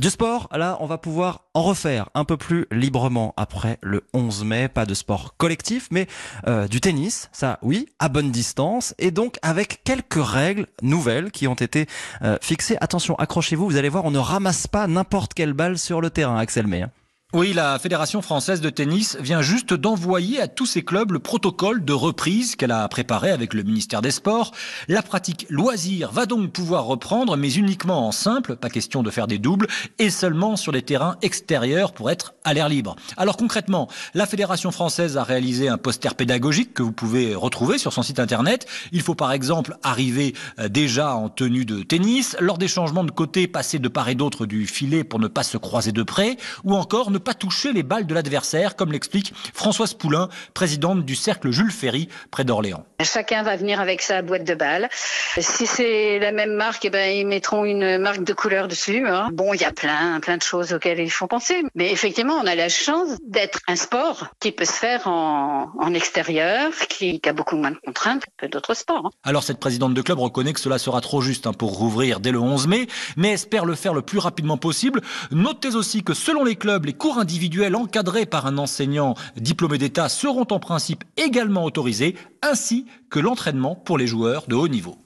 Du sport, là, on va pouvoir en refaire un peu plus librement après le 11 mai. Pas de sport collectif, mais euh, du tennis, ça oui, à bonne distance, et donc avec quelques règles nouvelles qui ont été euh, fixées. Attention, accrochez-vous, vous allez voir, on ne ramasse pas n'importe quelle balle sur le terrain, Axel May. Oui, la Fédération française de tennis vient juste d'envoyer à tous ses clubs le protocole de reprise qu'elle a préparé avec le ministère des Sports. La pratique loisir va donc pouvoir reprendre, mais uniquement en simple, pas question de faire des doubles, et seulement sur des terrains extérieurs pour être à l'air libre. Alors concrètement, la Fédération française a réalisé un poster pédagogique que vous pouvez retrouver sur son site internet. Il faut par exemple arriver euh, déjà en tenue de tennis, lors des changements de côté, passer de part et d'autre du filet pour ne pas se croiser de près, ou encore ne pas toucher les balles de l'adversaire, comme l'explique Françoise Poulain, présidente du cercle Jules Ferry près d'Orléans. Chacun va venir avec sa boîte de balles. Si c'est la même marque, eh ben, ils mettront une marque de couleur dessus. hein. Bon, il y a plein, plein de choses auxquelles il faut penser. Mais effectivement, on a la chance d'être un sport qui peut se faire en, en extérieur, qui, qui a beaucoup moins de contraintes que d'autres sports. hein. Alors cette présidente de club reconnaît que cela sera trop juste hein, pour rouvrir dès le 11 mai, mais espère le faire le plus rapidement possible. Notez aussi que selon les clubs, les individuels encadrés par un enseignant diplômé d'État seront en principe également autorisés, ainsi que l'entraînement pour les joueurs de haut niveau.